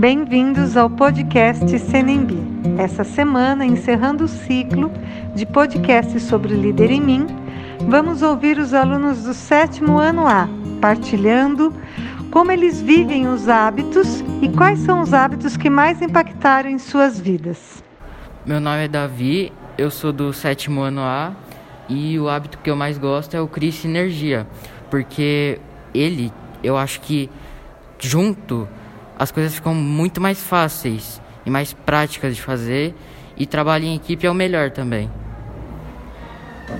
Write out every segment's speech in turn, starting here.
Bem-vindos ao podcast Senembi. Essa semana, encerrando o ciclo de podcasts sobre Líder em Mim, vamos ouvir os alunos do sétimo ano A, partilhando como eles vivem os hábitos e quais são os hábitos que mais impactaram em suas vidas. Meu nome é Davi, eu sou do sétimo ano A e o hábito que eu mais gosto é o Cris Sinergia, porque ele, eu acho que junto as coisas ficam muito mais fáceis e mais práticas de fazer e trabalho em equipe é o melhor também.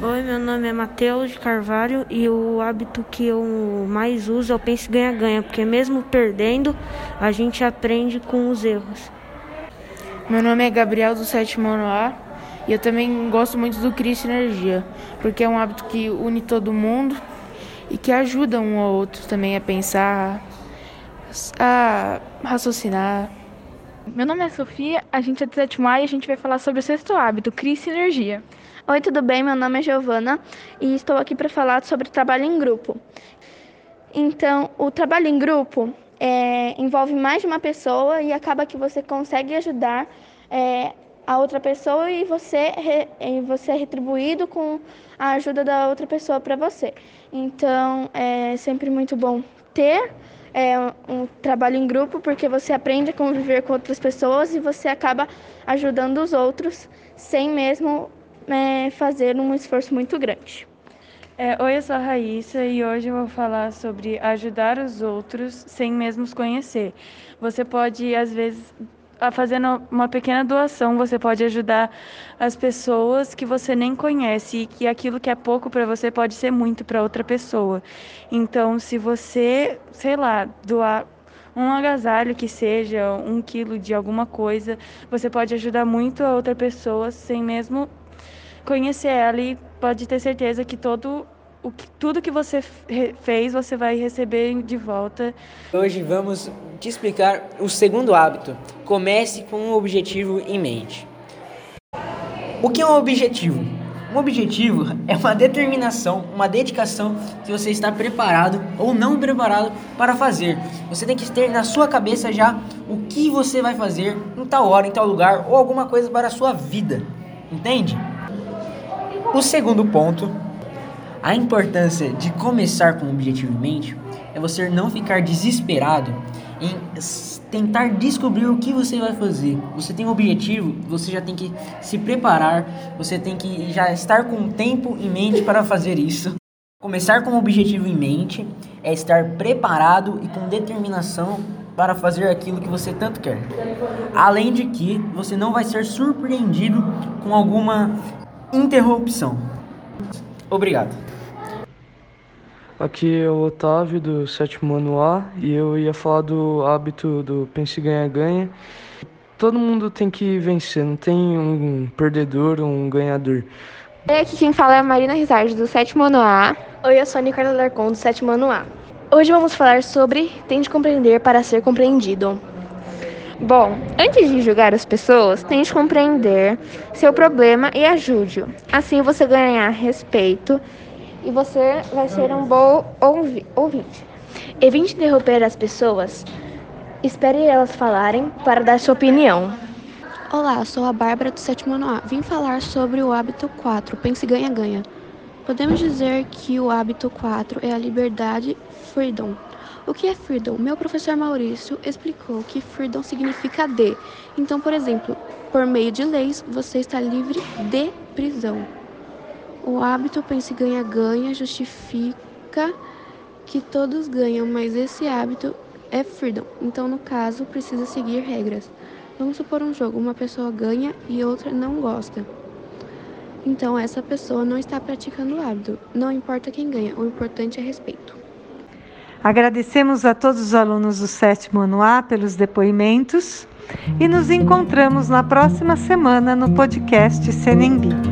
Oi, meu nome é Matheus Carvalho e o hábito que eu mais uso é o pense ganha-ganha, porque mesmo perdendo, a gente aprende com os erros. Meu nome é Gabriel do sétimo ano A e eu também gosto muito do Cris Energia, porque é um hábito que une todo mundo e que ajuda um ao outro também a pensar, a raciocinar. Meu nome é Sofia, a gente é do sétimo A e a gente vai falar sobre o sexto hábito, Cris Sinergia. Oi, tudo bem? Meu nome é Giovana e estou aqui para falar sobre trabalho em grupo. Então, o trabalho em grupo é, envolve mais de uma pessoa e acaba que você consegue ajudar é, a outra pessoa e você, e você é retribuído com a ajuda da outra pessoa para você. Então, é sempre muito bom ter é, um trabalho em grupo porque você aprende a conviver com outras pessoas e você acaba ajudando os outros sem mesmo é, fazer um esforço muito grande. É, Oi, eu sou a Raíssa e hoje eu vou falar sobre ajudar os outros sem mesmo os conhecer. Você pode, às vezes, fazendo uma pequena doação, você pode ajudar as pessoas que você nem conhece e que aquilo que é pouco para você pode ser muito para outra pessoa. Então, se você, sei lá, doar um agasalho que seja um quilo de alguma coisa, você pode ajudar muito a outra pessoa sem mesmo conhecer ela e pode ter certeza que todo o que, tudo que você fez você vai receber de volta. Hoje vamos te explicar o segundo hábito. Comece com um objetivo em mente. O que é um objetivo? Um objetivo é uma determinação, uma dedicação que você está preparado ou não preparado para fazer. Você tem que ter na sua cabeça já o que você vai fazer em tal hora, em tal lugar ou alguma coisa para a sua vida. Entende? O segundo ponto, a importância de começar com um objetivo em mente é você não ficar desesperado em tentar descobrir o que você vai fazer. Você tem um objetivo, você já tem que se preparar, você tem que já estar com o tempo em mente para fazer isso. Começar com um objetivo em mente é estar preparado e com determinação para fazer aquilo que você tanto quer. Além de que você não vai ser surpreendido com alguma interrupção. Obrigado. Aqui é o Otávio do sétimo ano A e eu ia falar do hábito do pense ganha-ganha. Todo mundo tem que vencer, não tem um perdedor ou um ganhador. E aqui quem fala é a Marina Rizardi do sétimo ano A. Oi, eu sou a Nicola Larcon do sétimo ano A. Hoje vamos falar sobre tente compreender para ser compreendido. Bom, antes de julgar as pessoas, tente compreender seu problema e ajude-o. Assim você ganhará respeito e você vai ser um bom ouvi ouvinte. Evite interromper as pessoas. Espere elas falarem para dar sua opinião. Olá, sou a Bárbara do sétimo ano A. Vim falar sobre o hábito 4, pense ganha-ganha. Podemos dizer que o hábito 4 é a liberdade freedom o que é freedom? Meu professor Maurício explicou que freedom significa de. Então, por exemplo, por meio de leis, você está livre de prisão. O hábito pense ganha-ganha justifica que todos ganham, mas esse hábito é freedom. Então, no caso, precisa seguir regras. Vamos supor um jogo, uma pessoa ganha e outra não gosta. Então, essa pessoa não está praticando o hábito. Não importa quem ganha, o importante é respeito. Agradecemos a todos os alunos do sétimo ano A pelos depoimentos e nos encontramos na próxima semana no podcast Senembi.